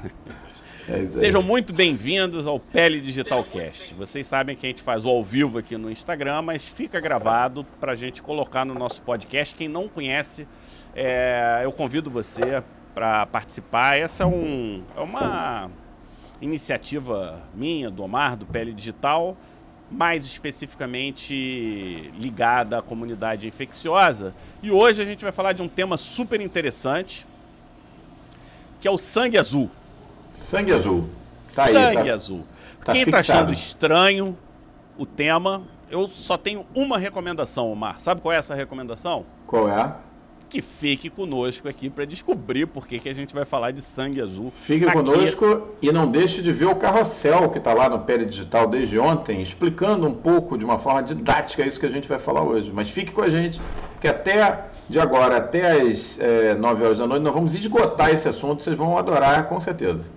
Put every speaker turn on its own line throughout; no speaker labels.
É Sejam muito bem-vindos ao Pele Digital Cast. Vocês sabem que a gente faz o ao vivo aqui no Instagram, mas fica gravado para a gente colocar no nosso podcast. Quem não conhece, é, eu convido você para participar. Essa é, um, é uma iniciativa minha, do Omar, do Pele Digital, mais especificamente ligada à comunidade infecciosa. E hoje a gente vai falar de um tema super interessante, que é o sangue azul.
Sangue azul.
Tá Sangue aí, tá, azul. Tá Quem está achando estranho o tema, eu só tenho uma recomendação, Omar. Sabe qual é essa recomendação?
Qual é?
Que fique conosco aqui para descobrir por que, que a gente vai falar de sangue azul.
Fique aqui. conosco e não deixe de ver o carrossel que está lá no Pele Digital desde ontem, explicando um pouco de uma forma didática isso que a gente vai falar hoje. Mas fique com a gente, que até de agora até as é, eh, 9 horas da noite nós vamos esgotar esse assunto, vocês vão adorar com certeza.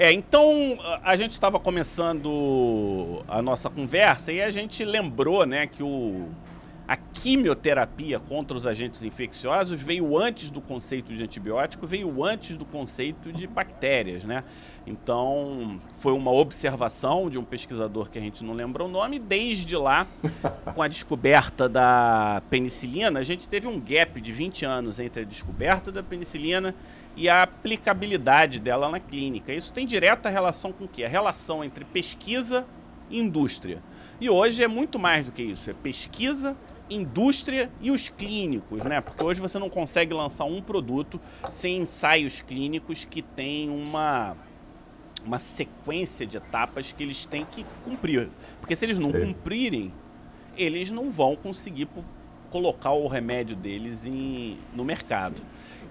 É, então a gente estava começando a nossa conversa e a gente lembrou, né, que o, a quimioterapia contra os agentes infecciosos veio antes do conceito de antibiótico, veio antes do conceito de bactérias, né? Então, foi uma observação de um pesquisador que a gente não lembra o nome. Desde lá, com a descoberta da penicilina, a gente teve um gap de 20 anos entre a descoberta da penicilina e a aplicabilidade dela na clínica. Isso tem direta relação com o quê? A relação entre pesquisa e indústria. E hoje é muito mais do que isso, é pesquisa, indústria e os clínicos, né? Porque hoje você não consegue lançar um produto sem ensaios clínicos que tem uma uma sequência de etapas que eles têm que cumprir. Porque se eles não Sim. cumprirem, eles não vão conseguir colocar o remédio deles em, no mercado.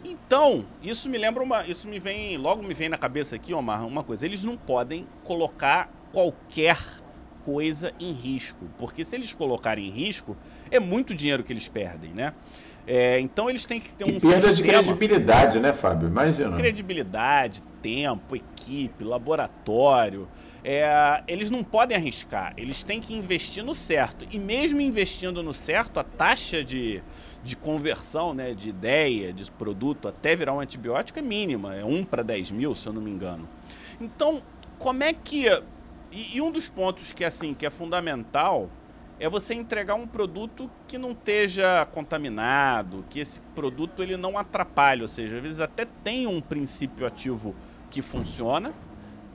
Então, isso me lembra uma. Isso me vem. Logo me vem na cabeça aqui, Omar, uma coisa. Eles não podem colocar qualquer coisa em risco. Porque se eles colocarem em risco, é muito dinheiro que eles perdem, né? É, então eles têm que ter um
e perda sistema... de credibilidade, né, Fábio? Imagina.
Credibilidade, tempo, equipe, laboratório. É, eles não podem arriscar, eles têm que investir no certo. E mesmo investindo no certo, a taxa de, de conversão, né, de ideia, de produto, até virar um antibiótico é mínima, é 1 para 10 mil, se eu não me engano. Então, como é que. E, e um dos pontos que, assim, que é fundamental é você entregar um produto que não esteja contaminado, que esse produto ele não atrapalhe, ou seja, às vezes até tem um princípio ativo que funciona,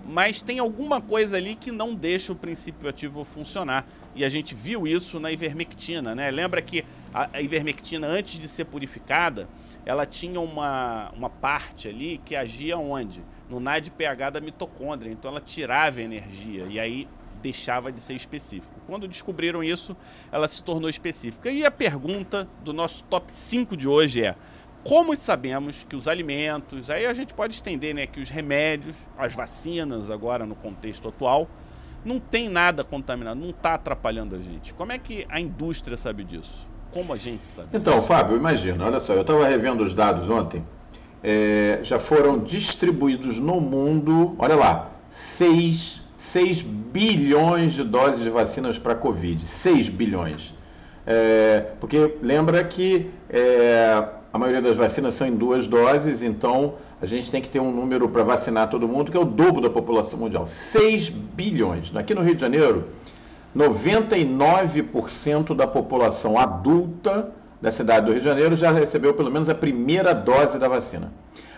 mas tem alguma coisa ali que não deixa o princípio ativo funcionar. E a gente viu isso na ivermectina, né? Lembra que a, ivermectina, antes de ser purificada, ela tinha uma, uma parte ali que agia onde? No NAD-pH da mitocôndria. Então ela tirava energia e aí deixava de ser específico. Quando descobriram isso, ela se tornou específica. E a pergunta do nosso top 5 de hoje é: como sabemos que os alimentos, aí a gente pode estender, né, que os remédios, as vacinas agora no contexto atual, não tem nada contaminado, não está atrapalhando a gente. Como é que a indústria sabe disso? Como a gente sabe?
Então? Fábio, imagina, olha só, eu estava revendo os dados ontem. É, já foram distribuídos no mundo, olha lá, 6, 6 bilhões de doses de vacinas para Covid. 6 bilhões. É, porque lembra que é, a maioria das vacinas são em duas doses, então a gente tem que ter um número para vacinar todo mundo que é o dobro da população mundial 6 bilhões. Aqui no Rio de Janeiro, 99% da população adulta da cidade do Rio de Janeiro já recebeu pelo menos a primeira dose da vacina.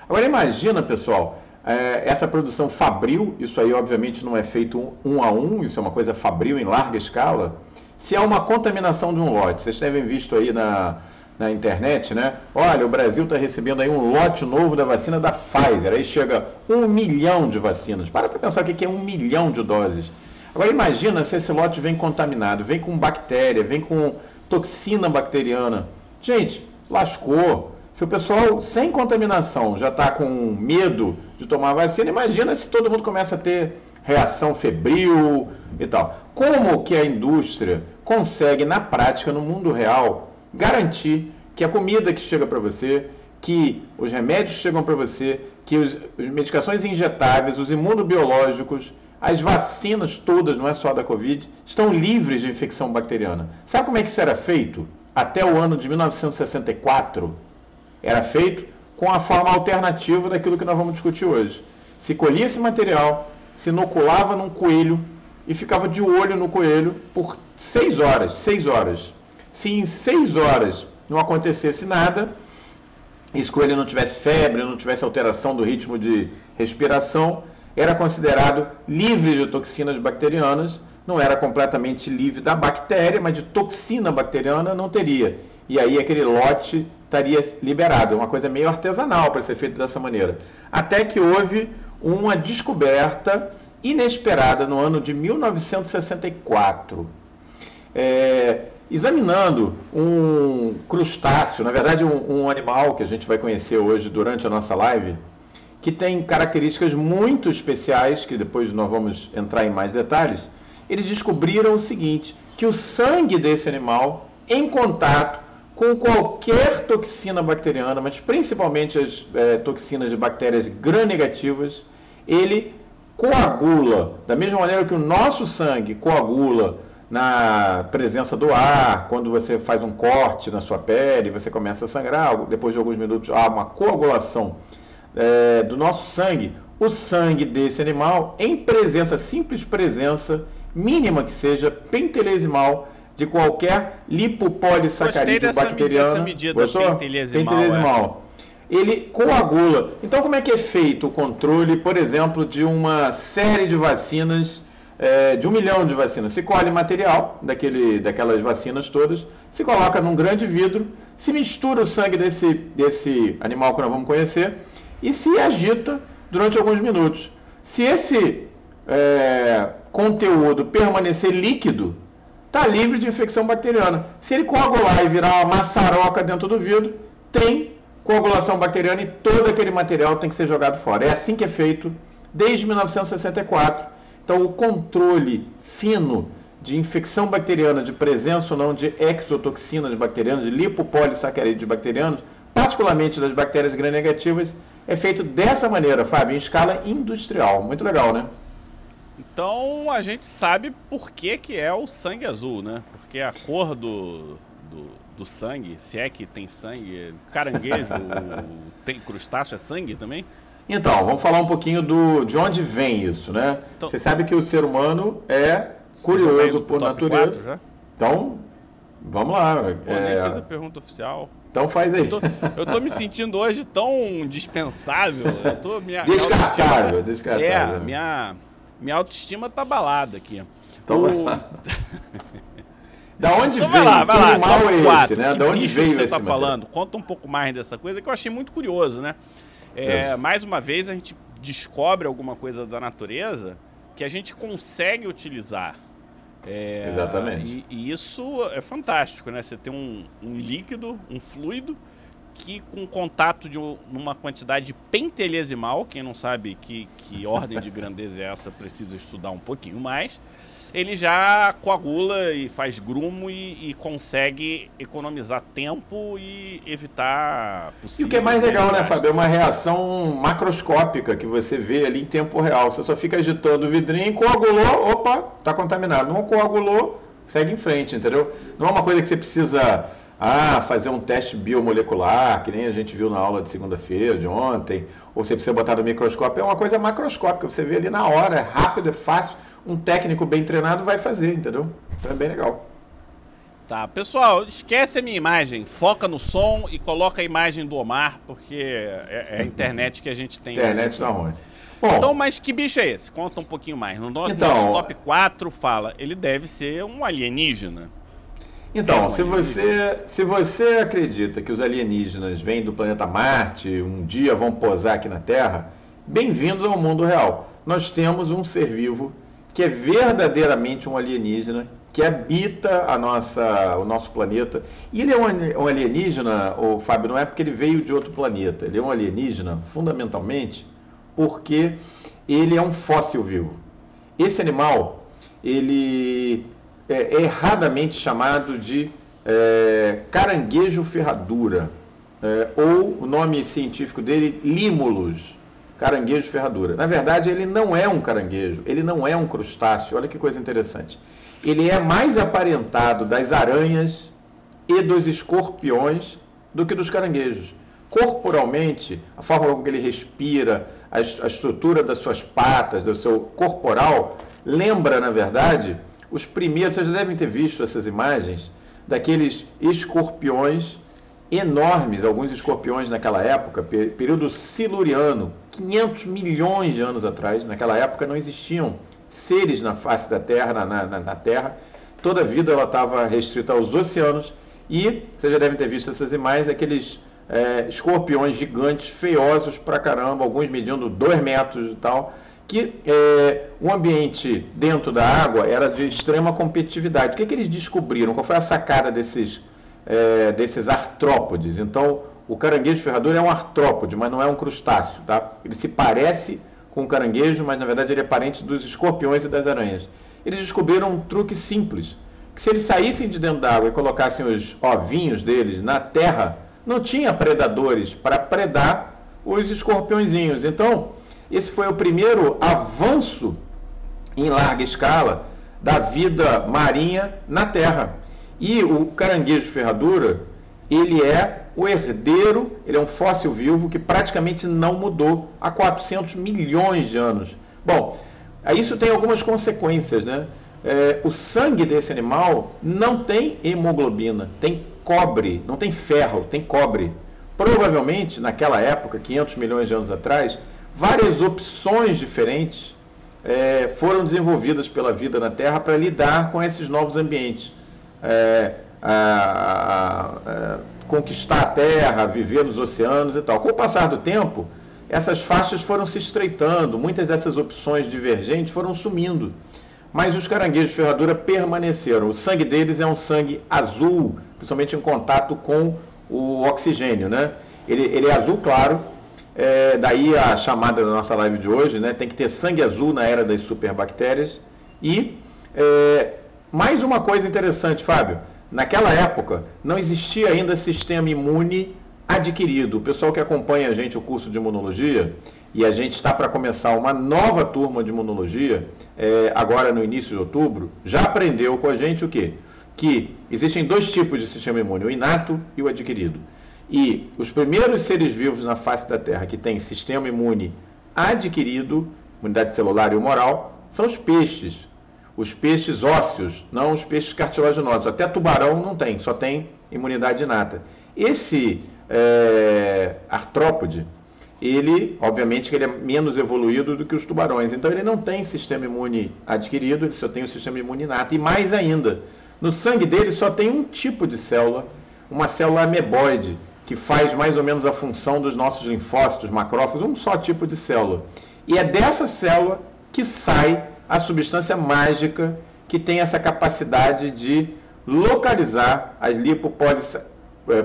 Agora imagina, pessoal, é, essa produção fabril, isso aí obviamente não é feito um a um, isso é uma coisa fabril em larga escala. Se há uma contaminação de um lote, vocês devem visto aí na, na internet, né? Olha, o Brasil está recebendo aí um lote novo da vacina da Pfizer. Aí chega um milhão de vacinas. Para para pensar o que é um milhão de doses. Agora imagina se esse lote vem contaminado, vem com bactéria, vem com toxina bacteriana. Gente, lascou. Se o pessoal sem contaminação já está com medo de tomar vacina, imagina se todo mundo começa a ter reação febril e tal. Como que a indústria consegue, na prática, no mundo real, garantir que a comida que chega para você, que os remédios chegam para você, que as medicações injetáveis, os imunobiológicos, as vacinas todas, não é só da Covid, estão livres de infecção bacteriana. Sabe como é que isso era feito? Até o ano de 1964, era feito com a forma alternativa daquilo que nós vamos discutir hoje. Se colhia esse material, se inoculava num coelho e ficava de olho no coelho por seis horas. Seis horas. Se em seis horas não acontecesse nada, e esse coelho não tivesse febre, não tivesse alteração do ritmo de respiração, era considerado livre de toxinas bacterianas, não era completamente livre da bactéria, mas de toxina bacteriana não teria. E aí aquele lote estaria liberado. É uma coisa meio artesanal para ser feito dessa maneira. Até que houve uma descoberta inesperada no ano de 1964. É, examinando um crustáceo, na verdade um, um animal que a gente vai conhecer hoje durante a nossa live, que tem características muito especiais, que depois nós vamos entrar em mais detalhes, eles descobriram o seguinte, que o sangue desse animal, em contato com qualquer toxina bacteriana, mas principalmente as é, toxinas de bactérias gram-negativas, ele coagula, da mesma maneira que o nosso sangue coagula na presença do ar, quando você faz um corte na sua pele, você começa a sangrar, depois de alguns minutos há uma coagulação é, do nosso sangue, o sangue desse animal, em presença, simples presença, mínima que seja, pentelesimal, de qualquer lipopolissacarídeo bacteriano. Dessa
medida pentelesimal. pentelesimal.
É ele coagula. Então, como é que é feito o controle, por exemplo, de uma série de vacinas, é, de um milhão de vacinas? Se colhe material daquele, daquelas vacinas todas, se coloca num grande vidro, se mistura o sangue desse, desse animal que nós vamos conhecer e se agita durante alguns minutos. Se esse é, conteúdo permanecer líquido, está livre de infecção bacteriana. Se ele coagular e virar uma maçaroca dentro do vidro, tem coagulação bacteriana e todo aquele material tem que ser jogado fora. É assim que é feito desde 1964. Então, o controle fino de infecção bacteriana, de presença ou não de exotoxinas bacterianas, de lipopolissacarídeos bacterianos, particularmente das bactérias gram-negativas, é feito dessa maneira, Fábio, em escala industrial. Muito legal, né?
Então a gente sabe por que, que é o sangue azul, né? Porque a cor do, do, do sangue, se é que tem sangue, caranguejo, tem crustáceo é sangue também?
Então, vamos falar um pouquinho do, de onde vem isso, né? Então, Você sabe que o ser humano é curioso por natureza. Então, vamos lá.
Pô, é... nem fiz a pergunta oficial.
Então faz aí.
Eu tô, eu tô, me sentindo hoje tão dispensável. Eu tô,
minha, descartável, minha descartável.
É, minha, minha autoestima tá balada aqui. Então, o...
da onde então, veio? Vai lá, vai lá. Mal é
quatro. esse, né? Da onde veio você está falando? Conta um pouco mais dessa coisa que eu achei muito curioso, né? É, mais uma vez a gente descobre alguma coisa da natureza que a gente consegue utilizar.
É, Exatamente.
E, e, isso é fantástico, né? Você tem um, um líquido, um fluido que com contato de uma quantidade pentelesimal, quem não sabe que, que ordem de grandeza é essa, precisa estudar um pouquinho mais, ele já coagula e faz grumo e, e consegue economizar tempo e evitar
E o que é mais legal, né, Fábio? É uma reação macroscópica que você vê ali em tempo real. Você só fica agitando o vidrinho, coagulou, opa, está contaminado. Não coagulou, segue em frente, entendeu? Não é uma coisa que você precisa ah, fazer um teste biomolecular, que nem a gente viu na aula de segunda-feira, de ontem, ou você precisa botar no microscópio, é uma coisa macroscópica, você vê ali na hora, é rápido, é fácil, um técnico bem treinado vai fazer, entendeu? Então é bem legal.
Tá, pessoal, esquece a minha imagem, foca no som e coloca a imagem do Omar, porque é, é a internet que a gente tem.
Internet tá ruim.
Bom, então, mas que bicho é esse? Conta um pouquinho mais. No nosso então, top 4 fala, ele deve ser um alienígena.
Então, se você, se você acredita que os alienígenas vêm do planeta Marte, um dia vão posar aqui na Terra, bem-vindos ao mundo real. Nós temos um ser vivo que é verdadeiramente um alienígena, que habita a nossa, o nosso planeta. E ele é um alienígena, o Fábio, não é porque ele veio de outro planeta. Ele é um alienígena, fundamentalmente, porque ele é um fóssil vivo. Esse animal, ele é, erradamente chamado de é, caranguejo ferradura, é, ou o nome científico dele, límulos, caranguejo ferradura. Na verdade, ele não é um caranguejo, ele não é um crustáceo, olha que coisa interessante. Ele é mais aparentado das aranhas e dos escorpiões do que dos caranguejos. corporalmente, a forma como ele respira, a, a estrutura das suas patas, do seu corporal, lembra, na verdade, os primeiros, vocês já devem ter visto essas imagens, daqueles escorpiões enormes, alguns escorpiões naquela época, período siluriano, 500 milhões de anos atrás, naquela época não existiam seres na face da Terra, na, na, na Terra, toda a vida ela estava restrita aos oceanos e, vocês já devem ter visto essas imagens, aqueles é, escorpiões gigantes, feiosos pra caramba, alguns medindo 2 metros e tal, que é, o ambiente dentro da água era de extrema competitividade. O que, que eles descobriram? Qual foi a sacada desses, é, desses artrópodes? Então, o caranguejo ferradura é um artrópode, mas não é um crustáceo. Tá? Ele se parece com o caranguejo, mas na verdade ele é parente dos escorpiões e das aranhas. Eles descobriram um truque simples, que se eles saíssem de dentro da água e colocassem os ovinhos deles na terra, não tinha predadores para predar os escorpiõezinhos. Então, esse foi o primeiro avanço em larga escala da vida marinha na Terra. E o caranguejo ferradura, ele é o herdeiro, ele é um fóssil vivo que praticamente não mudou há 400 milhões de anos. Bom, isso tem algumas consequências, né? É, o sangue desse animal não tem hemoglobina, tem cobre, não tem ferro, tem cobre. Provavelmente, naquela época, 500 milhões de anos atrás, várias opções diferentes é, foram desenvolvidas pela vida na Terra para lidar com esses novos ambientes. É, a, a, a, conquistar a Terra, viver nos oceanos e tal. Com o passar do tempo, essas faixas foram se estreitando, muitas dessas opções divergentes foram sumindo. Mas os caranguejos de ferradura permaneceram. O sangue deles é um sangue azul, principalmente em contato com o oxigênio, né? Ele, ele é azul claro, é, daí a chamada da nossa live de hoje, né? Tem que ter sangue azul na era das superbactérias. E é, mais uma coisa interessante, Fábio. Naquela época não existia ainda sistema imune adquirido. O pessoal que acompanha a gente o curso de imunologia e a gente está para começar uma nova turma de imunologia é, agora no início de outubro, já aprendeu com a gente o quê? que existem dois tipos de sistema imune, o inato e o adquirido. E os primeiros seres vivos na face da Terra que têm sistema imune adquirido, imunidade celular e humoral, são os peixes. Os peixes ósseos, não os peixes cartilaginosos. Até tubarão não tem, só tem imunidade inata. Esse é, artrópode, ele, obviamente, ele é menos evoluído do que os tubarões. Então, ele não tem sistema imune adquirido, ele só tem o sistema imune inato. E mais ainda, no sangue dele só tem um tipo de célula, uma célula ameboide, que faz mais ou menos a função dos nossos linfócitos, macrófagos, um só tipo de célula. E é dessa célula que sai a substância mágica que tem essa capacidade de localizar as é,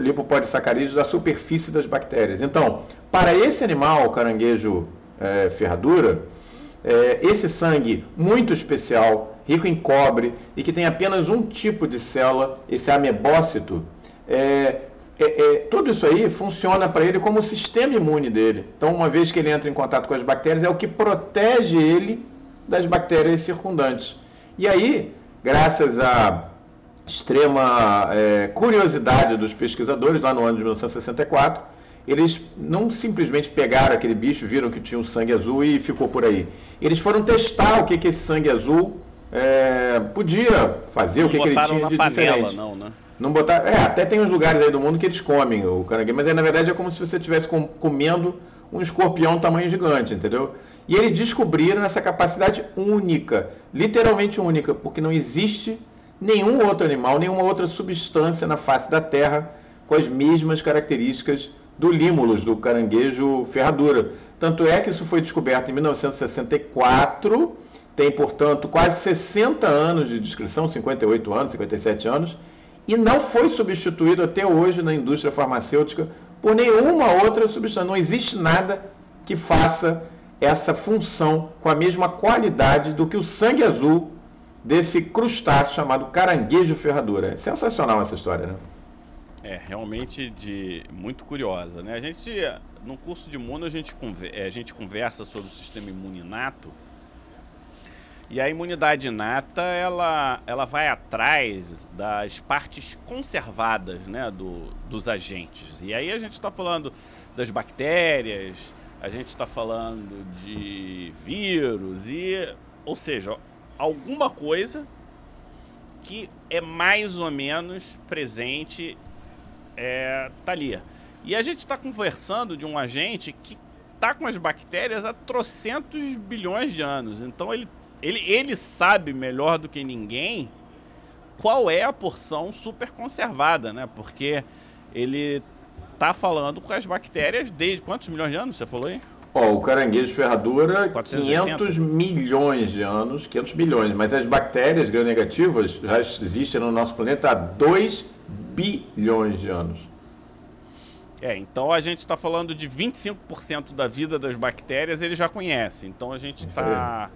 lipopolissacarídeos da superfície das bactérias. Então, para esse animal, o caranguejo é, ferradura, é, esse sangue muito especial, rico em cobre e que tem apenas um tipo de célula, esse amebócito, é, tudo isso aí funciona para ele como o sistema imune dele. Então, uma vez que ele entra em contato com as bactérias, é o que protege ele das bactérias circundantes. E aí, graças à extrema é, curiosidade dos pesquisadores, lá no ano de 1964, eles não simplesmente pegaram aquele bicho, viram que tinha um sangue azul e ficou por aí. Eles foram testar o que, que esse sangue azul é, podia fazer
não
o que, que ele tinha de panela, diferente.
Não, né?
Não botar, é, até tem uns lugares aí do mundo que eles comem o caranguejo, mas aí, na verdade é como se você estivesse com, comendo um escorpião tamanho gigante, entendeu? E eles descobriram essa capacidade única, literalmente única, porque não existe nenhum outro animal, nenhuma outra substância na face da Terra com as mesmas características do límulos, do caranguejo ferradura. Tanto é que isso foi descoberto em 1964 tem, portanto, quase 60 anos de descrição, 58 anos, 57 anos, e não foi substituído até hoje na indústria farmacêutica por nenhuma outra substância. Não existe nada que faça essa função com a mesma qualidade do que o sangue azul desse crustáceo chamado caranguejo ferradura. É sensacional essa história, né?
É, realmente de muito curiosa, né? A gente, no curso de imuno, a gente, a gente conversa sobre o sistema imuninato E a imunidade inata, ela, ela vai atrás das partes conservadas né, do, dos agentes. E aí a gente está falando das bactérias, a gente está falando de vírus, e, ou seja, alguma coisa que é mais ou menos presente é, tá ali. E a gente está conversando de um agente que está com as bactérias há trocentos bilhões de anos. Então ele ele, ele sabe melhor do que ninguém qual é a porção super conservada, né? Porque ele tá falando com as bactérias desde quantos milhões de anos você falou aí?
Ó, o caranguejo ferradura, 480. 500 milhões de anos, 500 milhões, mas as bactérias gram-negativas já existem no nosso planeta há 2 bilhões de anos.
É, então a gente está falando de 25% da vida das bactérias ele já conhece. Então a gente está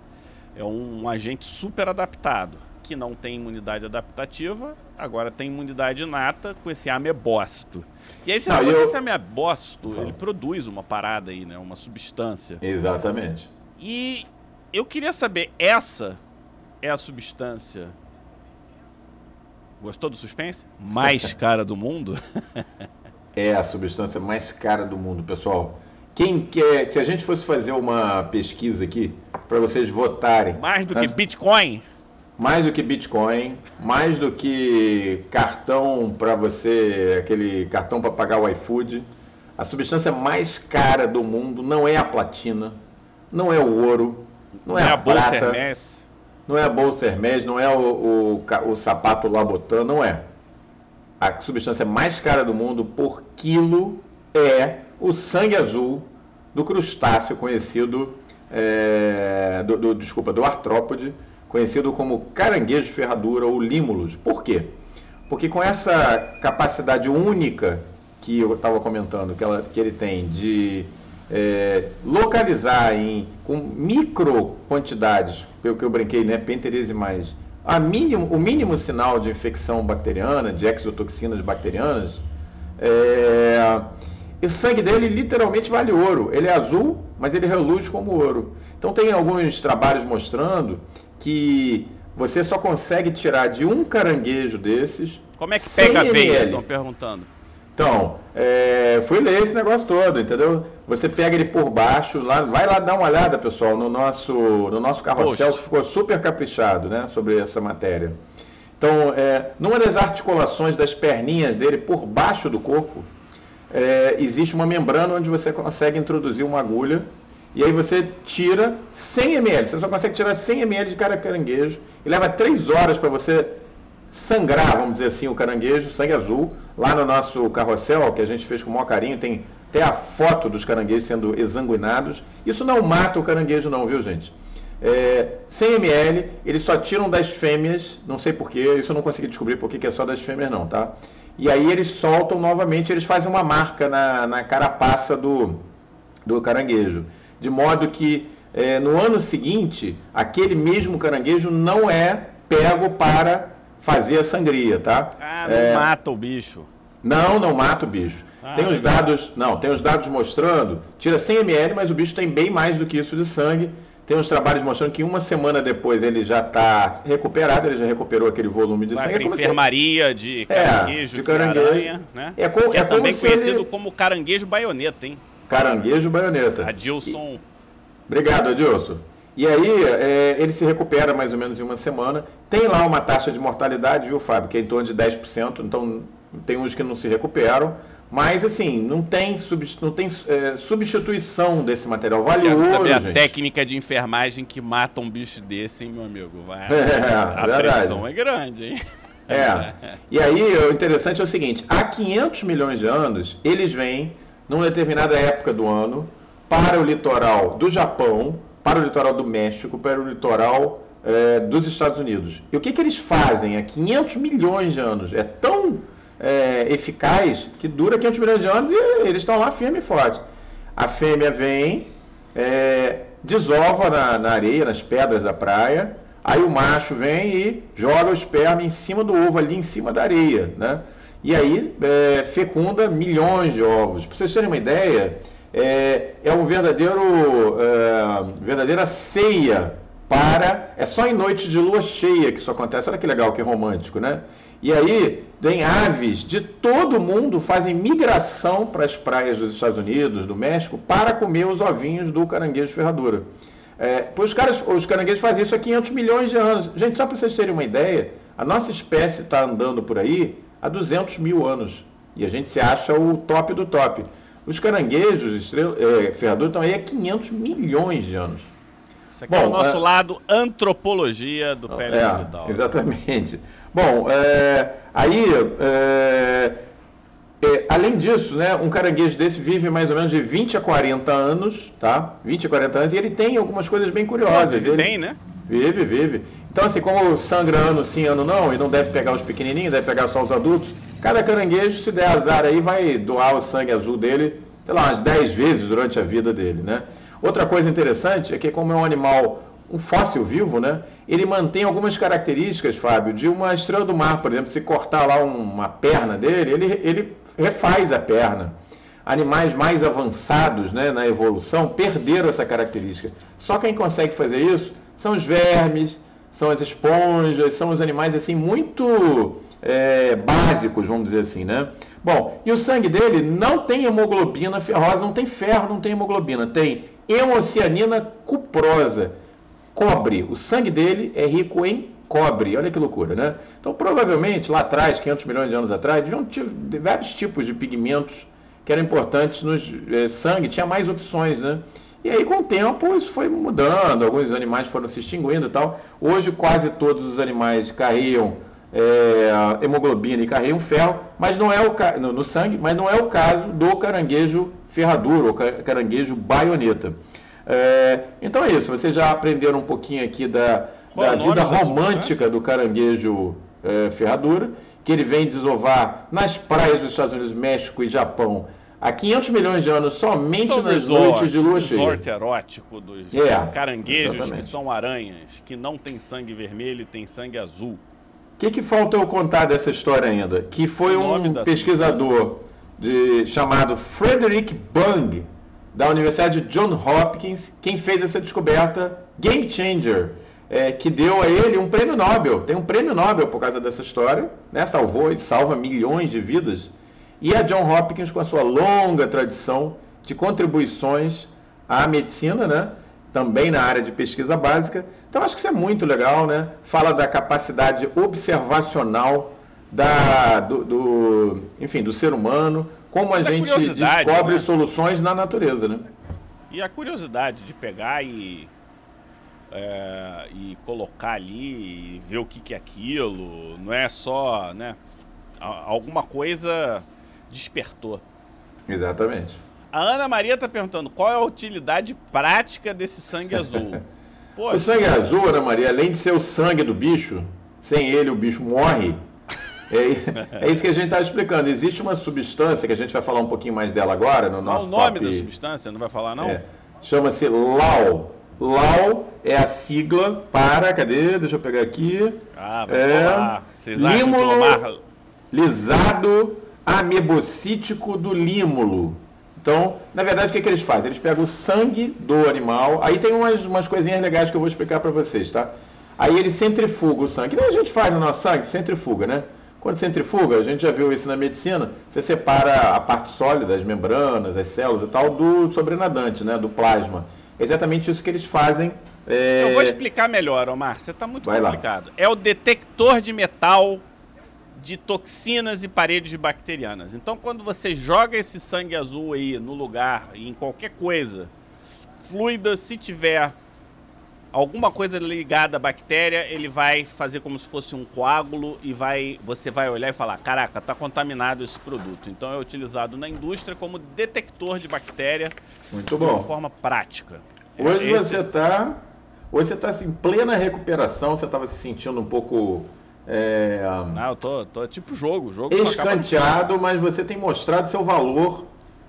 é um agente super adaptado, que não tem imunidade adaptativa, agora tem imunidade inata com esse amebócito. E aí, esse, não, eu... esse amebócito, ele produz uma parada aí, né? Uma substância.
Exatamente.
E eu queria saber, essa é a substância... Gostou do suspense? Mais cara do mundo?
é a substância mais cara do mundo, pessoal. Quem quer, se a gente fosse fazer uma pesquisa aqui para vocês votarem.
Mais do que Bitcoin?
Mais do que Bitcoin, mais do que cartão para você, aquele cartão para pagar o iFood. A substância mais cara do mundo não é a platina, não é o ouro, não, é, é, a, a prata, Hermes. não é a bolsa Hermes, não é o, o, o sapato Labotan, não é. A substância mais cara do mundo por quilo é o sangue azul do crustáceo conhecido, é, do, do, desculpa, do artrópode, conhecido como caranguejo ferradura ou límulos. Por quê? Porque com essa capacidade única que eu estava comentando, que, ela, que ele tem de é, localizar em, com micro quantidades, pelo que eu brinquei, né, penteresimais, a mínimo, o mínimo sinal de infecção bacteriana, de exotoxinas bacterianas, é, o sangue dele literalmente vale ouro. Ele é azul, mas ele reluz como ouro. Então tem alguns trabalhos mostrando que você só consegue tirar de um caranguejo desses.
Como é que pega a veia? Estão perguntando.
Então, é, fui ler esse negócio todo, entendeu? Você pega ele por baixo, lá, vai lá dar uma olhada, pessoal, no nosso, no nosso carrossel, Poxa. que ficou super caprichado, né, sobre essa matéria. Então, é, numa das articulações das perninhas dele, por baixo do corpo, é, existe uma membrana onde você consegue introduzir uma agulha e aí você tira 100 ml. Você só consegue tirar 100 ml de cada caranguejo e leva 3 horas para você sangrar, vamos dizer assim, o caranguejo, sangue azul. Lá no nosso carrossel, que a gente fez com o maior carinho, tem até a foto dos caranguejos sendo exanguinados. Isso não mata o caranguejo não, viu gente? É, 100 ml, eles só tiram das fêmeas, não sei porquê, isso eu não consegui descobrir porque é só das fêmeas não, tá? E aí eles soltam novamente, eles fazem uma marca na, na carapaça do, do caranguejo. De modo que é, no ano seguinte, aquele mesmo caranguejo não é pego para fazer a sangria, tá?
Ah, não é... mata o bicho.
Não, não mata o bicho. Ah, tem os dados, não, tem os dados mostrando, tira 100 ml, mas o bicho tem bem mais do que isso de sangue tem uns trabalhos mostrando que uma semana depois ele já está recuperado, ele já recuperou aquele volume de
Vai
sangue.
Para enfermaria de caranguejo, é, de caranguejo. Aranha, né? É, com, é, é também conhecido ele... como caranguejo baioneta, hein?
Caranguejo baioneta.
Adilson.
Obrigado, Adilson. E aí, é, ele se recupera mais ou menos em uma semana. Tem lá uma taxa de mortalidade, viu, Fábio, que é em torno de 10%, então tem uns que não se recuperam. Mas, assim, não tem, não tem é, substituição desse material. Vale Quero saber
a gente. técnica de enfermagem que mata um bicho desse, hein, meu amigo? Vai, é, a verdade. pressão é grande, hein?
É. E aí, o interessante é o seguinte: há 500 milhões de anos, eles vêm, numa determinada época do ano, para o litoral do Japão, para o litoral do México, para o litoral é, dos Estados Unidos. E o que, que eles fazem há 500 milhões de anos? É tão é, eficaz que dura 500 milhões de anos e eles estão lá firme e forte. A fêmea vem, é, desova na, na, areia, nas pedras da praia, aí o macho vem e joga o esperma em cima do ovo, ali em cima da areia, né? E aí é, fecunda milhões de ovos. Para vocês terem uma ideia, é, é um verdadeiro, é, verdadeira ceia para. É só em noite de lua cheia que isso acontece. Olha que legal, que romântico, né? E aí, tem aves de todo mundo fazem migração para as praias dos Estados Unidos, do México, para comer os ovinhos do caranguejo ferradura. É, os, caras, os caranguejos fazem isso há 500 milhões de anos. Gente, só para vocês terem uma ideia, a nossa espécie está andando por aí há 200 mil anos. E a gente se acha o top do top. Os caranguejos estrela, é, ferradura estão aí há 500 milhões de anos.
Isso aqui Bom, é o nosso é... lado antropologia do pele é,
digital. Exatamente. Bom, é, aí, é, é, além disso, né, um caranguejo desse vive mais ou menos de 20 a 40 anos, tá? 20 a 40 anos, e ele tem algumas coisas bem curiosas. Vive
ele,
bem,
né?
Vive, vive. Então, assim, como sangra ano sim, ano não, e não deve pegar os pequenininhos, deve pegar só os adultos, cada caranguejo, se der azar aí, vai doar o sangue azul dele, sei lá, umas 10 vezes durante a vida dele, né? Outra coisa interessante é que como é um animal um fóssil vivo, né? Ele mantém algumas características, Fábio, de uma estrela do mar, por exemplo, se cortar lá uma perna dele, ele, ele refaz a perna. Animais mais avançados né, na evolução perderam essa característica. Só quem consegue fazer isso são os vermes, são as esponjas, são os animais assim muito é, básicos, vamos dizer assim, né? Bom, e o sangue dele não tem hemoglobina ferrosa, não tem ferro, não tem hemoglobina, tem hemocianina cuprosa cobre. O sangue dele é rico em cobre. Olha que loucura, né? Então, provavelmente, lá atrás, 500 milhões de anos atrás, deviam vários tipos de pigmentos que eram importantes no é, sangue, tinha mais opções, né? E aí, com o tempo, isso foi mudando, alguns animais foram se extinguindo e tal. Hoje, quase todos os animais carregam é, hemoglobina e carregam ferro, mas não é o no, no sangue, mas não é o caso do caranguejo ferradura ou caranguejo baioneta. É, então é isso, vocês já aprenderam um pouquinho aqui da, da vida romântica do caranguejo é, ferradura, que ele vem desovar nas praias dos Estados Unidos, México e Japão há 500 milhões de anos somente são nas resort, noites de lua cheia.
resort erótico dos é, caranguejos exatamente. que são aranhas, que não tem sangue vermelho e tem sangue azul.
O que, que falta eu contar dessa história ainda? Que foi um pesquisador de, chamado Frederick Bung, da Universidade de John Hopkins, quem fez essa descoberta game changer, é, que deu a ele um prêmio Nobel. Tem um prêmio Nobel por causa dessa história, né? salvou e salva milhões de vidas. E a John Hopkins, com a sua longa tradição de contribuições à medicina, né? também na área de pesquisa básica. Então, acho que isso é muito legal. Né? Fala da capacidade observacional da, do, do enfim, do ser humano, como a gente descobre né? soluções na natureza, né?
E a curiosidade de pegar e é, e colocar ali e ver o que, que é aquilo, não é só, né? Alguma coisa despertou.
Exatamente.
A Ana Maria está perguntando qual é a utilidade prática desse sangue azul.
Poxa, o sangue azul, Ana Maria, além de ser o sangue do bicho, sem ele o bicho morre. É, é isso que a gente está explicando. Existe uma substância que a gente vai falar um pouquinho mais dela agora no nosso.
Qual o nome da substância? Não vai falar não? É,
Chama-se LAU. LAU é a sigla para, cadê? Deixa eu pegar aqui.
Ah, vai é. Vocês acham que Omar...
lisado amebocítico do límulo. Então, na verdade, o que, que eles fazem? Eles pegam o sangue do animal. Aí tem umas, umas coisinhas legais que eu vou explicar para vocês, tá? Aí ele centrifuga o sangue. Que a gente faz no nosso sangue, centrifuga, né? Quando centrifuga, a gente já viu isso na medicina, você separa a parte sólida, as membranas, as células e tal, do sobrenadante, né, do plasma. É exatamente isso que eles fazem.
É... Eu vou explicar melhor, Omar, você está muito Vai complicado. Lá. É o detector de metal de toxinas e paredes bacterianas. Então, quando você joga esse sangue azul aí no lugar, em qualquer coisa, fluida, se tiver alguma coisa ligada à bactéria, ele vai fazer como se fosse um coágulo e vai, você vai olhar e falar, caraca, está contaminado esse produto. Então é utilizado na indústria como detector de bactéria
Muito bom. de
uma forma prática.
Hoje é, esse... você está hoje você está assim, em plena recuperação, você estava se sentindo um pouco é,
Não, eu tô, tô tipo jogo, jogo
escanteado, mas você tem mostrado seu valor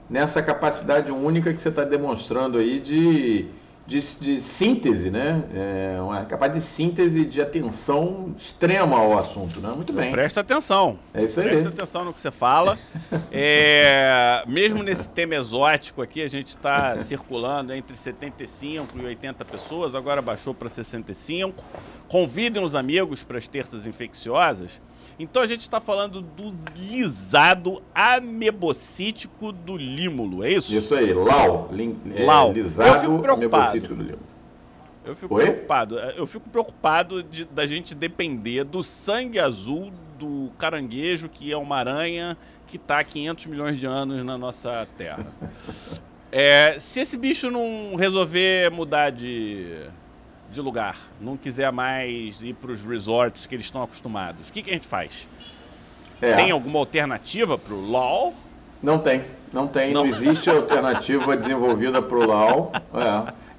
nessa capacidade única que você está demonstrando aí de de, de síntese, né? É uma capaz de síntese de atenção extrema ao assunto, né? Muito bem.
Presta atenção.
É isso aí.
Presta atenção no que você fala. é, mesmo nesse tema exótico aqui, a gente está circulando entre 75 e 80 pessoas, agora baixou para 65. Convidem os amigos para as terças infecciosas. Então a gente está falando do lisado amebocítico do límulo, é isso?
Isso aí, LAU.
É, Lau. Lisado eu fico preocupado. do límulo. Eu fico Oi? preocupado. Eu fico preocupado de, da gente depender do sangue azul do caranguejo, que é uma aranha que está há 500 milhões de anos na nossa Terra. é, se esse bicho não resolver mudar de de lugar, não quiser mais ir para os resorts que eles estão acostumados, o que, que a gente faz? É. Tem alguma alternativa para o LOL?
Não tem, não tem, não, não existe alternativa desenvolvida para o LOL.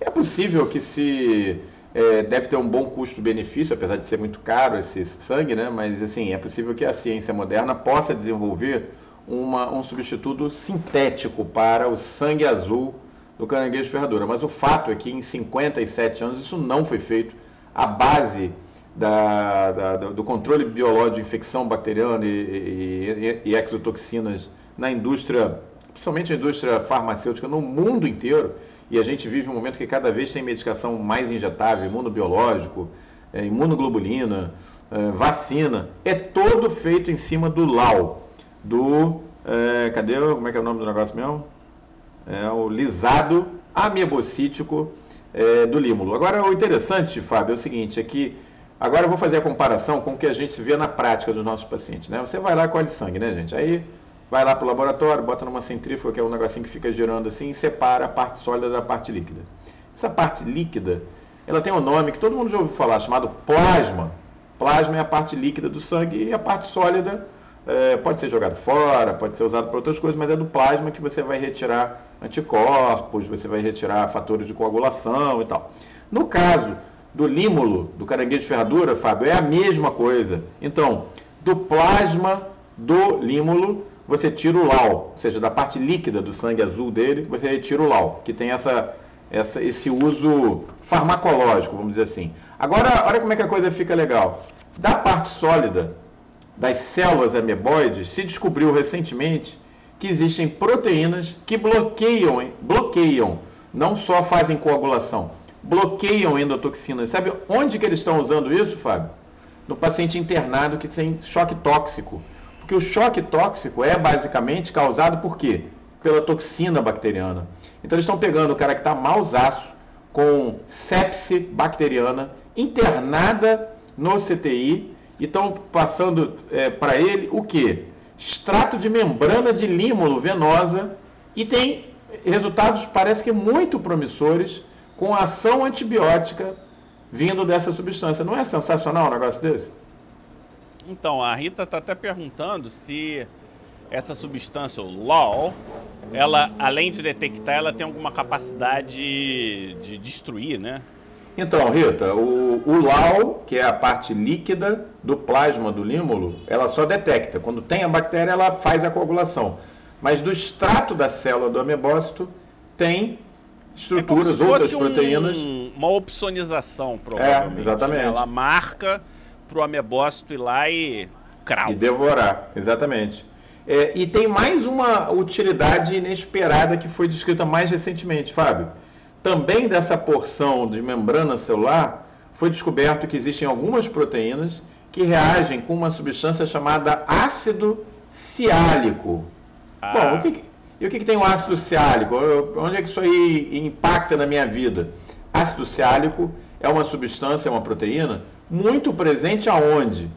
É. é possível que se é, deve ter um bom custo-benefício, apesar de ser muito caro esse sangue, né? Mas assim, é possível que a ciência moderna possa desenvolver uma, um substituto sintético para o sangue azul do caranguejo ferradura. Mas o fato é que em 57 anos isso não foi feito. A base da, da, do controle biológico de infecção bacteriana e, e, e, exotoxinas na indústria, principalmente a indústria farmacêutica no mundo inteiro, e a gente vive um momento que cada vez tem medicação mais injetável, imunobiológico, é, imunoglobulina, é, vacina, é todo feito em cima do LAU, do... É, cadê? Como é que é o nome do negócio mesmo? É, o lisado amebocítico é, do límulo. Agora, o interessante, Fábio, é o seguinte, é que agora eu vou fazer a comparação com o que a gente vê na prática dos nossos pacientes. Né? Você vai lá colhe sangue, né, gente? Aí vai lá para o laboratório, bota numa centrífuga, que é um negocinho que fica girando assim, e separa a parte sólida da parte líquida. Essa parte líquida, ela tem um nome que todo mundo já ouviu falar, chamado plasma. Plasma é a parte líquida do sangue e a parte sólida é, pode ser jogado fora, pode ser usado para outras coisas, mas é do plasma que você vai retirar anticorpos, você vai retirar fatores de coagulação e tal. No caso do límulo, do caranguejo de ferradura, Fábio, é a mesma coisa. Então, do plasma do límulo, você tira o lau, ou seja, da parte líquida do sangue azul dele, você retira o lau, que tem essa, essa, esse uso farmacológico, vamos dizer assim. Agora, olha como é que a coisa fica legal. Da parte sólida, das células ameboides, se descobriu recentemente que existem proteínas que bloqueiam, bloqueiam, não só fazem coagulação, bloqueiam endotoxinas. Sabe onde que eles estão usando isso, Fábio? No paciente internado que tem choque tóxico. Porque o choque tóxico é basicamente causado por quê? Pela toxina bacteriana. Então eles estão pegando o cara que está mausaço, com sepse bacteriana, internada no CTI, estão passando é, para ele o que? Extrato de membrana de límulo venosa e tem resultados, parece que muito promissores, com ação antibiótica vindo dessa substância. Não é sensacional um negócio desse?
Então, a Rita está até perguntando se essa substância, o LOL, ela, além de detectar, ela tem alguma capacidade de destruir, né?
Então, Rita, o, o LAU, que é a parte líquida do plasma do límulo, ela só detecta. Quando tem a bactéria, ela faz a coagulação. Mas do extrato da célula do amebócito, tem estruturas, é outras proteínas.
Um, uma opsonização, provavelmente. É,
exatamente. Né?
Ela marca para o amebócito ir lá e crau.
E devorar, exatamente. É, e tem mais uma utilidade inesperada que foi descrita mais recentemente, Fábio também dessa porção de membrana celular, foi descoberto que existem algumas proteínas que reagem com uma substância chamada ácido ciálico. Ah. Bom, o que, e o que, que tem o ácido ciálico? Onde é que isso aí impacta na minha vida? Ácido ciálico é uma substância, é uma proteína muito presente aonde?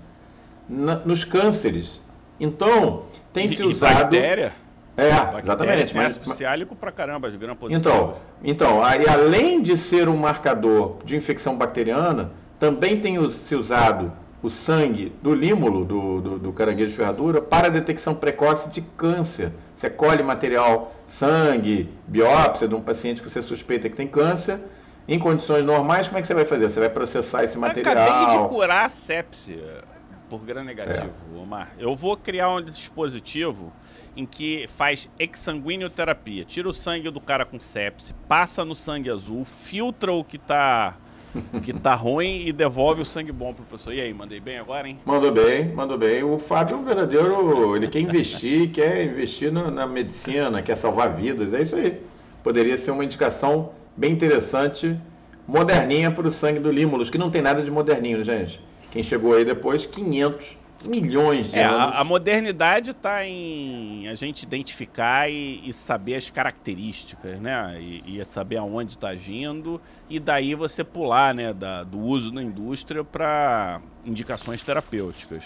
Na, nos cânceres. Então, tem se usado.
Bactéria?
É, exatamente.
Tem mas, ciálico pra caramba, de gram
positivo. Então, então aí, além de ser um marcador de infecção bacteriana, também tem se usado o sangue do límulo do, do, do, caranguejo de ferradura para detecção precoce de câncer. Você colhe material, sangue, biópsia de um paciente que você suspeita que tem câncer. Em condições normais, como é que você vai fazer? Você vai processar esse material. Eu
acabei de curar a sepsia por gram negativo, é. Omar. Eu vou criar um dispositivo em que faz exsanguinoterapia. Tira o sangue do cara com sepse, passa no sangue azul, filtra o que tá que tá ruim e devolve o sangue bom pro pessoal. E aí, mandei bem agora, hein?
Mandou bem, mandou bem. O Fábio é um verdadeiro, ele quer investir, quer investir na, na medicina, quer salvar vidas, é isso aí. Poderia ser uma indicação bem interessante, moderninha para o sangue do Límulos, que não tem nada de moderninho, gente. Quem chegou aí depois, 500 milhões de
é,
anos.
A, a modernidade está em a gente identificar e, e, saber as características, né? E, e saber aonde está agindo e daí você pular, né, da, do uso na indústria para indicações terapêuticas.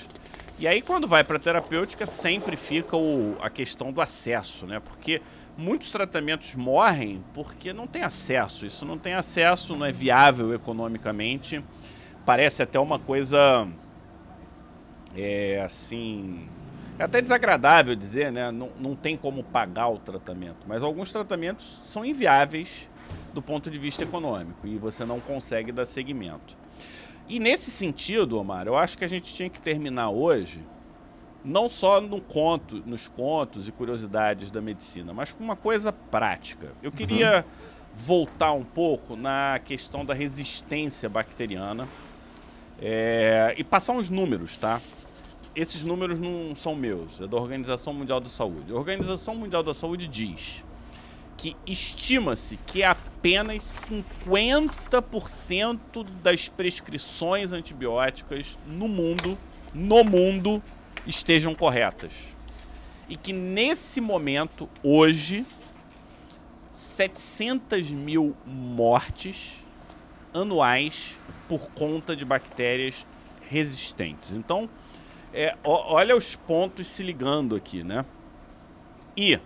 E aí quando vai para terapêutica sempre fica o, a questão do acesso, né? Porque muitos tratamentos morrem porque não tem acesso. Isso não tem acesso, não é viável economicamente. Parece até uma coisa é assim. É até desagradável dizer, né? Não, não tem como pagar o tratamento. Mas alguns tratamentos são inviáveis do ponto de vista econômico e você não consegue dar seguimento. E nesse sentido, Omar, eu acho que a gente tinha que terminar hoje não só no conto, nos contos e curiosidades da medicina, mas com uma coisa prática. Eu queria uhum. voltar um pouco na questão da resistência bacteriana é, e passar uns números, tá? Esses números não são meus, é da Organização Mundial da Saúde. A Organização Mundial da Saúde diz que estima-se que apenas 50% das prescrições antibióticas no mundo, no mundo, estejam corretas. E que nesse momento, hoje, 700 mil mortes anuais por conta de bactérias resistentes. Então, é, olha os pontos se ligando aqui, né? E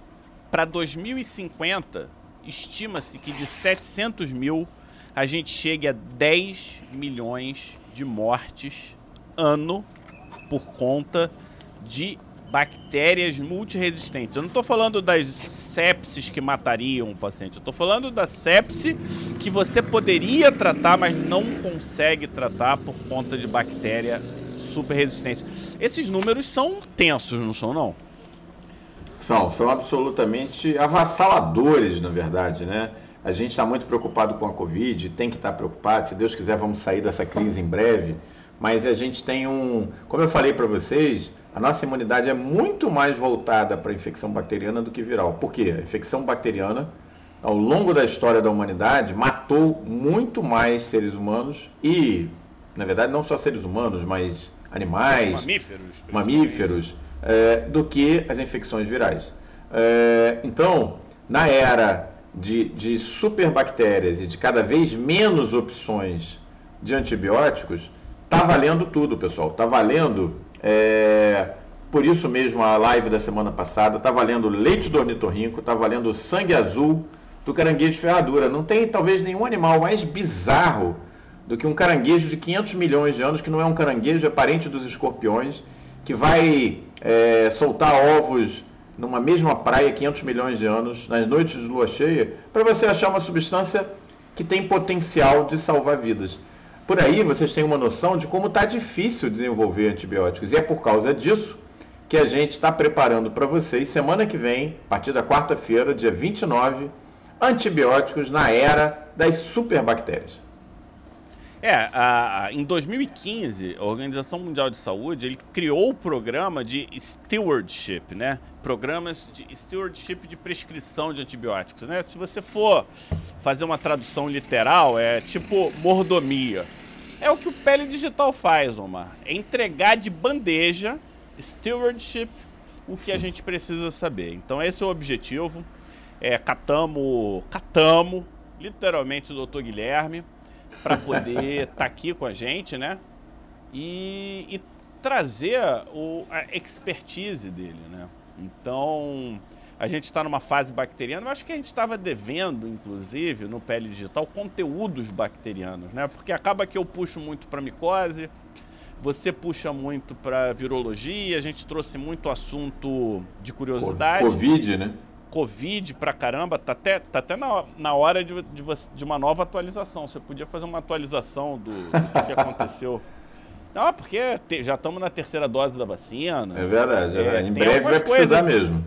para 2050, estima-se que de 700 mil a gente chegue a 10 milhões de mortes ano por conta de bactérias multiresistentes. Eu não estou falando das sepsis que matariam o paciente, eu estou falando da sepse que você poderia tratar, mas não consegue tratar por conta de bactéria super resistência. Esses números são tensos, não são não?
São, são absolutamente avassaladores, na verdade, né? A gente está muito preocupado com a Covid, tem que estar tá preocupado. Se Deus quiser, vamos sair dessa crise em breve. Mas a gente tem um. Como eu falei para vocês, a nossa imunidade é muito mais voltada para a infecção bacteriana do que viral. Por quê? A infecção bacteriana, ao longo da história da humanidade, matou muito mais seres humanos e, na verdade, não só seres humanos, mas animais,
mamíferos,
mamíferos é, do que as infecções virais. É, então, na era de, de superbactérias e de cada vez menos opções de antibióticos, tá valendo tudo, pessoal. Tá valendo. É, por isso mesmo a live da semana passada tá valendo leite do ornitorrinco, tá valendo sangue azul do caranguejo de ferradura. Não tem talvez nenhum animal mais bizarro do que um caranguejo de 500 milhões de anos, que não é um caranguejo, é parente dos escorpiões, que vai é, soltar ovos numa mesma praia 500 milhões de anos, nas noites de lua cheia, para você achar uma substância que tem potencial de salvar vidas. Por aí vocês têm uma noção de como está difícil desenvolver antibióticos. E é por causa disso que a gente está preparando para vocês, semana que vem, a partir da quarta-feira, dia 29, antibióticos na era das superbactérias.
É, a, a, em 2015, a Organização Mundial de Saúde ele criou o programa de stewardship, né? Programas de stewardship de prescrição de antibióticos, né? Se você for fazer uma tradução literal, é tipo mordomia. É o que o Pele Digital faz, Omar. É entregar de bandeja, stewardship, o que a gente precisa saber. Então esse é o objetivo. É, catamo, catamo, literalmente o doutor Guilherme para poder estar tá aqui com a gente, né? E, e trazer o, a expertise dele, né? Então, a gente está numa fase bacteriana. Eu acho que a gente estava devendo, inclusive, no Pele Digital, conteúdos bacterianos, né? Porque acaba que eu puxo muito para micose, você puxa muito para virologia, a gente trouxe muito assunto de curiosidade.
Covid, né?
Covid pra caramba, tá até, tá até na, na hora de, de, de uma nova atualização. Você podia fazer uma atualização do, do que aconteceu. Não, porque te, já estamos na terceira dose da vacina.
É verdade, é, é Em breve vai precisar coisas, mesmo.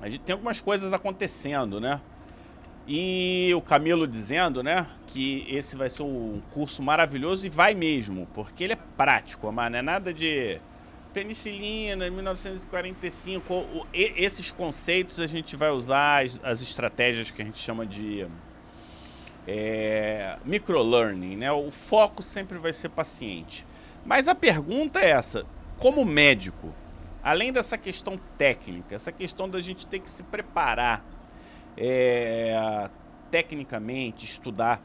a gente tem algumas coisas acontecendo, né? E o Camilo dizendo, né, que esse vai ser um curso maravilhoso e vai mesmo, porque ele é prático, mas não é nada de penicilina, 1945. Esses conceitos a gente vai usar as, as estratégias que a gente chama de é, microlearning, né? O foco sempre vai ser paciente. Mas a pergunta é essa: como médico, além dessa questão técnica, essa questão da gente ter que se preparar é, tecnicamente, estudar,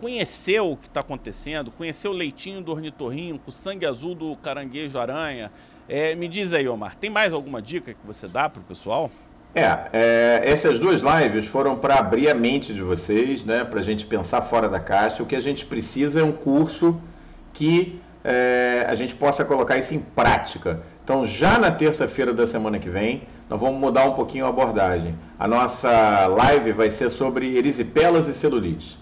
conhecer o que está acontecendo, conhecer o leitinho do ornitorrinco, o sangue azul do caranguejo aranha. É, me diz aí, Omar, tem mais alguma dica que você dá para o pessoal?
É, é, essas duas lives foram para abrir a mente de vocês, né, para a gente pensar fora da caixa. O que a gente precisa é um curso que é, a gente possa colocar isso em prática. Então, já na terça-feira da semana que vem, nós vamos mudar um pouquinho a abordagem. A nossa live vai ser sobre erisipelas e celulite.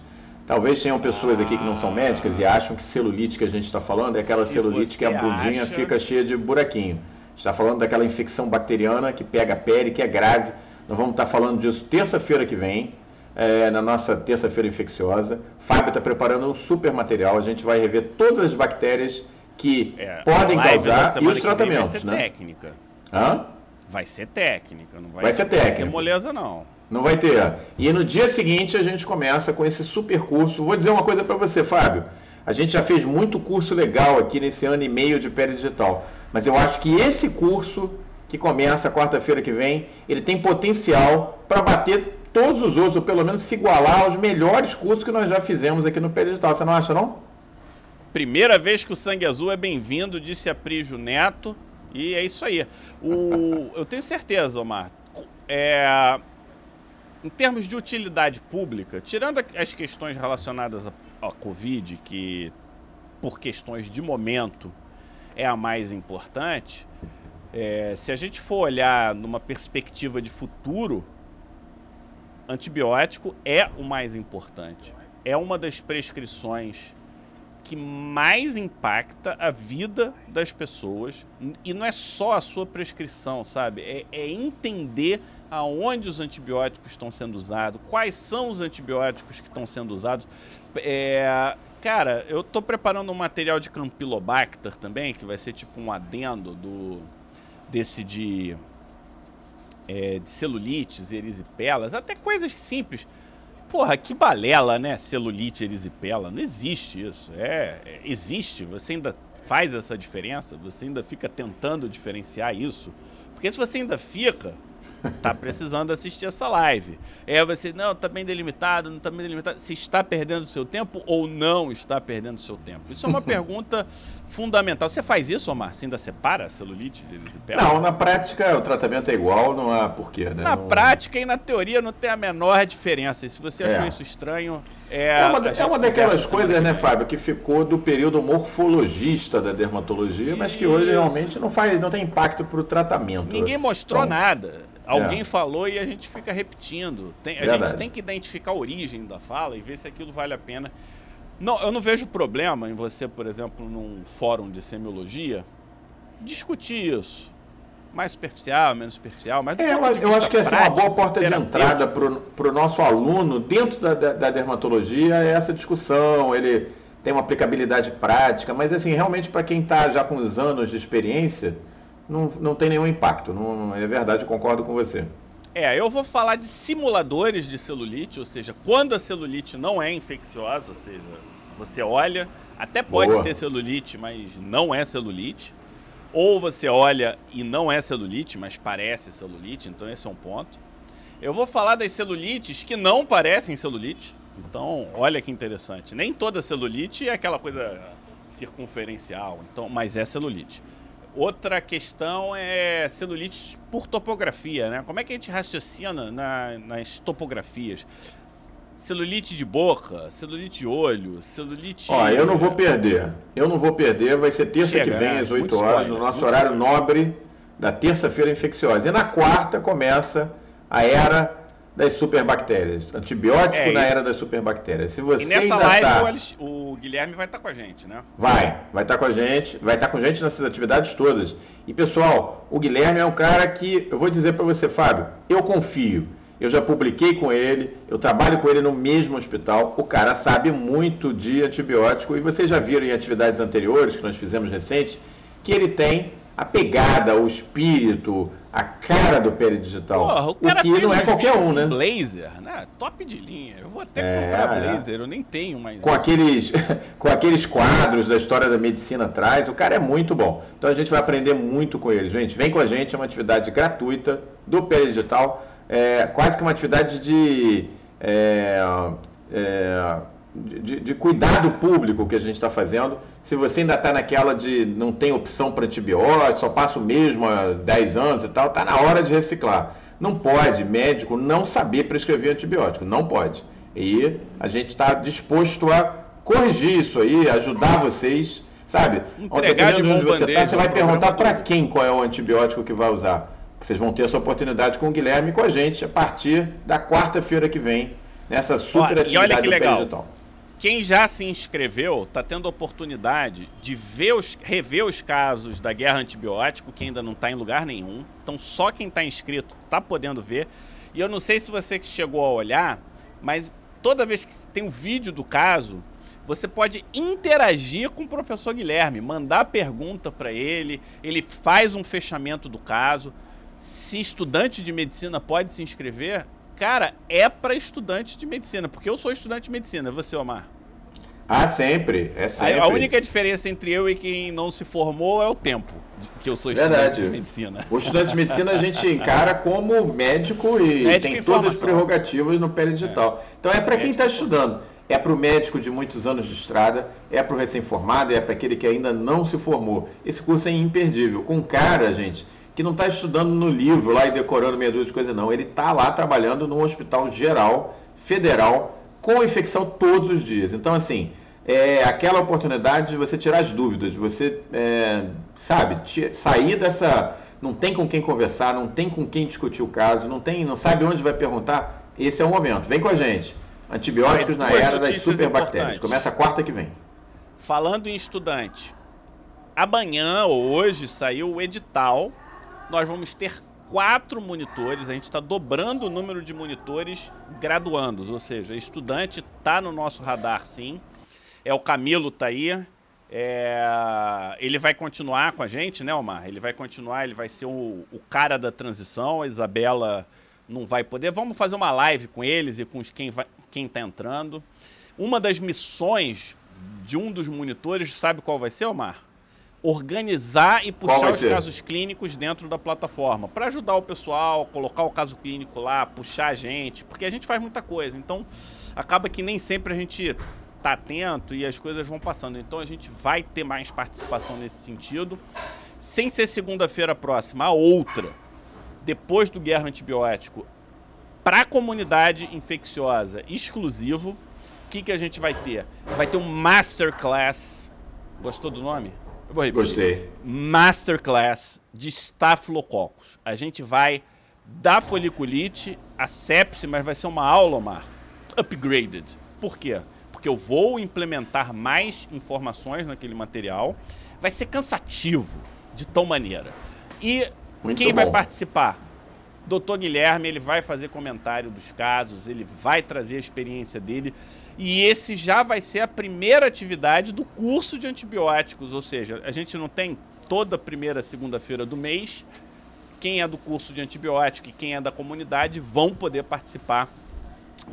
Talvez tenham pessoas aqui que não são médicas e acham que celulite que a gente está falando é aquela Se celulite que a bundinha acha... fica cheia de buraquinho. está falando daquela infecção bacteriana que pega a pele, que é grave. Nós vamos estar tá falando disso terça-feira que vem, é, na nossa terça-feira infecciosa. Fábio está preparando um super material. A gente vai rever todas as bactérias que é, podem causar e os tratamentos. Vai ser
né? técnica.
Hã?
Vai ser técnica, não vai,
vai ser técnica.
Moleza, não.
Não vai ter. E no dia seguinte a gente começa com esse super curso. Vou dizer uma coisa para você, Fábio. A gente já fez muito curso legal aqui nesse ano e meio de pele digital. Mas eu acho que esse curso, que começa quarta-feira que vem, ele tem potencial para bater todos os outros, ou pelo menos se igualar aos melhores cursos que nós já fizemos aqui no pele digital. Você não acha, não?
Primeira vez que o Sangue Azul é bem-vindo, disse a Prígio Neto. E é isso aí. O, eu tenho certeza, Omar. É, em termos de utilidade pública, tirando as questões relacionadas à, Covid, que por questões de momento é a mais importante, é, se a gente for olhar numa perspectiva de futuro, antibiótico é o mais importante. É uma das prescrições que mais impacta a vida das pessoas. E não é só a sua prescrição, sabe? É, é entender aonde os antibióticos estão sendo usados, quais são os antibióticos que estão sendo usados. É, cara, eu estou preparando um material de Campylobacter também, que vai ser tipo um adendo do desse de, é, de celulites, erisipelas, até coisas simples. Porra, que balela, né? Celulite, erisipela. Não existe isso. É, é, existe. Você ainda faz essa diferença. Você ainda fica tentando diferenciar isso. Porque se você ainda fica, tá precisando assistir essa live. É você, não, tá bem delimitado, não tá bem delimitado. Se está perdendo seu tempo ou não está perdendo seu tempo? Isso é uma pergunta fundamental. Você faz isso, Omar? Você ainda separa a celulite de erisipela?
Não, na prática o tratamento é igual, não há porquê, né?
Na
não...
prática e na teoria não tem a menor diferença. E se você achou é. isso estranho, é.
É uma, é uma daquelas coisas, né, Fábio, que ficou do período morfologista da dermatologia, mas que hoje realmente não faz, não tem impacto para o tratamento.
Ninguém mostrou então, nada. Alguém é. falou e a gente fica repetindo. Tem, a Verdade. gente tem que identificar a origem da fala e ver se aquilo vale a pena. Não, eu não vejo problema em você, por exemplo, num fórum de semiologia, discutir isso. Mais superficial, menos superficial, mas
é, eu, eu acho que essa é uma boa porta de entrada para o nosso aluno dentro da, da, da dermatologia é essa discussão. Ele tem uma aplicabilidade prática, mas assim, realmente para quem está já com os anos de experiência, não, não tem nenhum impacto. Não, é verdade, concordo com você.
É, eu vou falar de simuladores de celulite, ou seja, quando a celulite não é infecciosa, ou seja, você olha, até pode Boa. ter celulite, mas não é celulite. Ou você olha e não é celulite, mas parece celulite, então esse é um ponto. Eu vou falar das celulites que não parecem celulite. Então, olha que interessante. Nem toda celulite é aquela coisa circunferencial, então, mas é celulite. Outra questão é celulite por topografia, né? Como é que a gente raciocina na, nas topografias? Celulite de boca, celulite de olho, celulite.
Ó, eu não vou perder. Eu não vou perder. Vai ser terça Chega, que vem, né? às 8 horas, spoiler, no nosso horário spoiler. nobre da terça-feira infecciosa. E na quarta começa a era das superbactérias. Antibiótico é, na era das superbactérias. Se você
e nessa
live
tá... o, Guilherme vai estar tá com a gente, né?
Vai, vai estar tá com a gente, vai estar tá com a gente nessas atividades todas. E pessoal, o Guilherme é um cara que, eu vou dizer para você, Fábio, eu confio. Eu já publiquei com ele, eu trabalho com ele no mesmo hospital. O cara sabe muito de antibiótico e vocês já viram em atividades anteriores que nós fizemos recentes que ele tem a pegada, o espírito, a cara do peridigital. Porra, o,
cara o que não é qualquer um, né? Blazer, né? Top de linha. Eu vou até é, comprar é. Blazer, eu nem tenho mais.
Com aqueles, com aqueles quadros da história da medicina atrás, o cara é muito bom. Então a gente vai aprender muito com ele. Gente, vem com a gente, é uma atividade gratuita do peridigital é, quase que uma atividade de, é, é, de, de, cuidado público que a gente está fazendo. Se você ainda está naquela de não tem opção para antibiótico, só passa o mesmo há 10 anos e tal, está na hora de reciclar. Não pode médico não saber prescrever antibiótico, não pode. E a gente está disposto a corrigir isso aí, ajudar vocês, sabe?
Entregar de mão
você, tá, você vai perguntar para quem qual é o antibiótico que vai usar. Vocês vão ter essa oportunidade com o Guilherme e com a gente a partir da quarta-feira que vem, nessa super Ó, atividade e olha que legal. Digital.
Quem já se inscreveu está tendo a oportunidade de ver os, rever os casos da guerra antibiótico, que ainda não está em lugar nenhum. Então, só quem está inscrito está podendo ver. E eu não sei se você chegou a olhar, mas toda vez que tem um vídeo do caso, você pode interagir com o professor Guilherme, mandar pergunta para ele, ele faz um fechamento do caso se estudante de medicina pode se inscrever, cara, é para estudante de medicina, porque eu sou estudante de medicina, você, Omar?
Ah, sempre, é sempre.
A, a única diferença entre eu e quem não se formou é o tempo que eu sou estudante Verdade. de medicina.
O estudante de medicina a gente encara como médico e médico tem todas as prerrogativas no digital. É. Então é para quem está estudando. É para o médico de muitos anos de estrada, é para o recém-formado, é para aquele que ainda não se formou. Esse curso é imperdível. Com cara, gente, que não está estudando no livro lá e decorando meia dúzia de coisas, não. Ele está lá trabalhando num hospital geral, federal, com infecção todos os dias. Então, assim, é aquela oportunidade de você tirar as dúvidas, você, é, sabe, sair dessa. Não tem com quem conversar, não tem com quem discutir o caso, não tem, não sabe onde vai perguntar. Esse é o momento. Vem com a gente. Antibióticos na era das superbactérias. Começa a quarta que vem.
Falando em estudante, amanhã ou hoje saiu o edital nós vamos ter quatro monitores, a gente está dobrando o número de monitores graduandos, ou seja, estudante está no nosso radar sim. É o Camilo tá aí. É... ele vai continuar com a gente, né, Omar? Ele vai continuar, ele vai ser o, o cara da transição. A Isabela não vai poder. Vamos fazer uma live com eles e com os quem vai, quem está entrando. Uma das missões de um dos monitores, sabe qual vai ser, Omar? Organizar e puxar os casos clínicos dentro da plataforma para ajudar o pessoal, colocar o caso clínico lá, puxar a gente, porque a gente faz muita coisa. Então, acaba que nem sempre a gente tá atento e as coisas vão passando. Então, a gente vai ter mais participação nesse sentido. Sem ser segunda-feira próxima, a outra, depois do Guerra Antibiótico, para a comunidade infecciosa exclusivo, o que, que a gente vai ter? Vai ter um Masterclass. Gostou do nome?
Eu vou repetir. Gostei.
Masterclass de Staphylococcus. A gente vai da foliculite a sepse, mas vai ser uma aula, Omar, upgraded. Por quê? Porque eu vou implementar mais informações naquele material. Vai ser cansativo de tal maneira. E Muito quem bom. vai participar? Doutor Guilherme, ele vai fazer comentário dos casos, ele vai trazer a experiência dele. E esse já vai ser a primeira atividade do curso de antibióticos, ou seja, a gente não tem toda primeira segunda-feira do mês. Quem é do curso de antibiótico e quem é da comunidade vão poder participar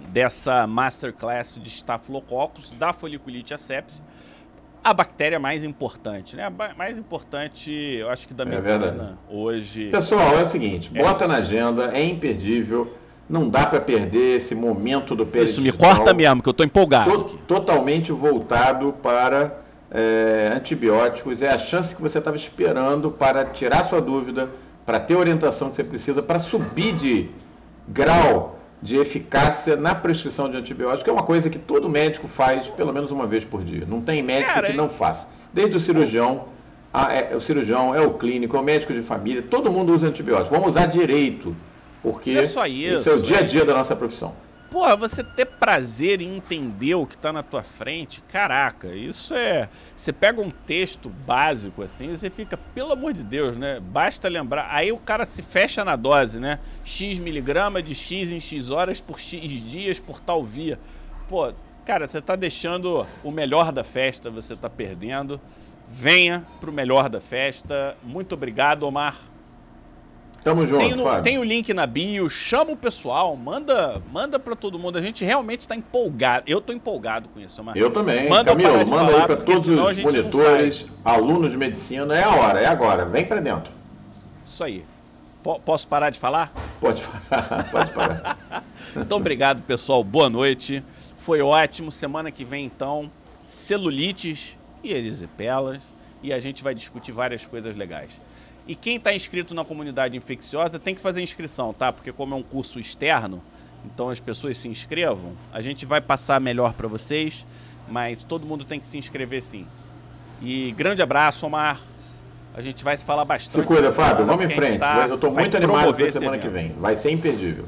dessa masterclass de Staphylococcus, da foliculite asepse, a bactéria mais importante, né? A mais importante, eu acho que da é medicina é hoje.
Pessoal, é o seguinte, bota é na agenda, é imperdível não dá para perder esse momento do
peridital. Isso, me corta mesmo, que eu estou empolgado. To
totalmente voltado para é, antibióticos. É a chance que você estava esperando para tirar sua dúvida, para ter a orientação que você precisa, para subir de grau de eficácia na prescrição de antibiótico. É uma coisa que todo médico faz pelo menos uma vez por dia. Não tem médico Cara, que não faça. Desde o cirurgião, a, é, o cirurgião, é o clínico, é o médico de família, todo mundo usa antibiótico. Vamos usar direito porque é só isso, esse é o dia a dia é... da nossa profissão.
porra, você ter prazer em entender o que tá na tua frente, caraca, isso é. Você pega um texto básico assim, você fica, pelo amor de Deus, né? Basta lembrar. Aí o cara se fecha na dose, né? X miligrama de X em X horas por X dias por tal via. Pô, cara, você tá deixando o melhor da festa, você tá perdendo. Venha pro melhor da festa. Muito obrigado, Omar.
Tamo junto,
tem, no, tem, o link na bio, chama o pessoal, manda, manda para todo mundo. A gente realmente está empolgado. Eu estou empolgado com isso,
Mar. Eu também. Manda Camilo, manda falar, aí para todos os monitores, alunos de medicina. É a hora, é agora. Vem para dentro.
Isso aí. P posso parar de falar?
Pode parar, pode parar.
então, obrigado, pessoal. Boa noite. Foi ótimo. Semana que vem, então, celulites e erisipelas. E a gente vai discutir várias coisas legais. E quem está inscrito na comunidade infecciosa tem que fazer inscrição, tá? Porque como é um curso externo, então as pessoas se inscrevam. A gente vai passar melhor para vocês, mas todo mundo tem que se inscrever sim. E grande abraço, Omar. A gente vai se falar bastante.
Se cuida, Fábio. Vamos em frente. Tá, eu estou muito animado para semana que vem. Vai ser imperdível.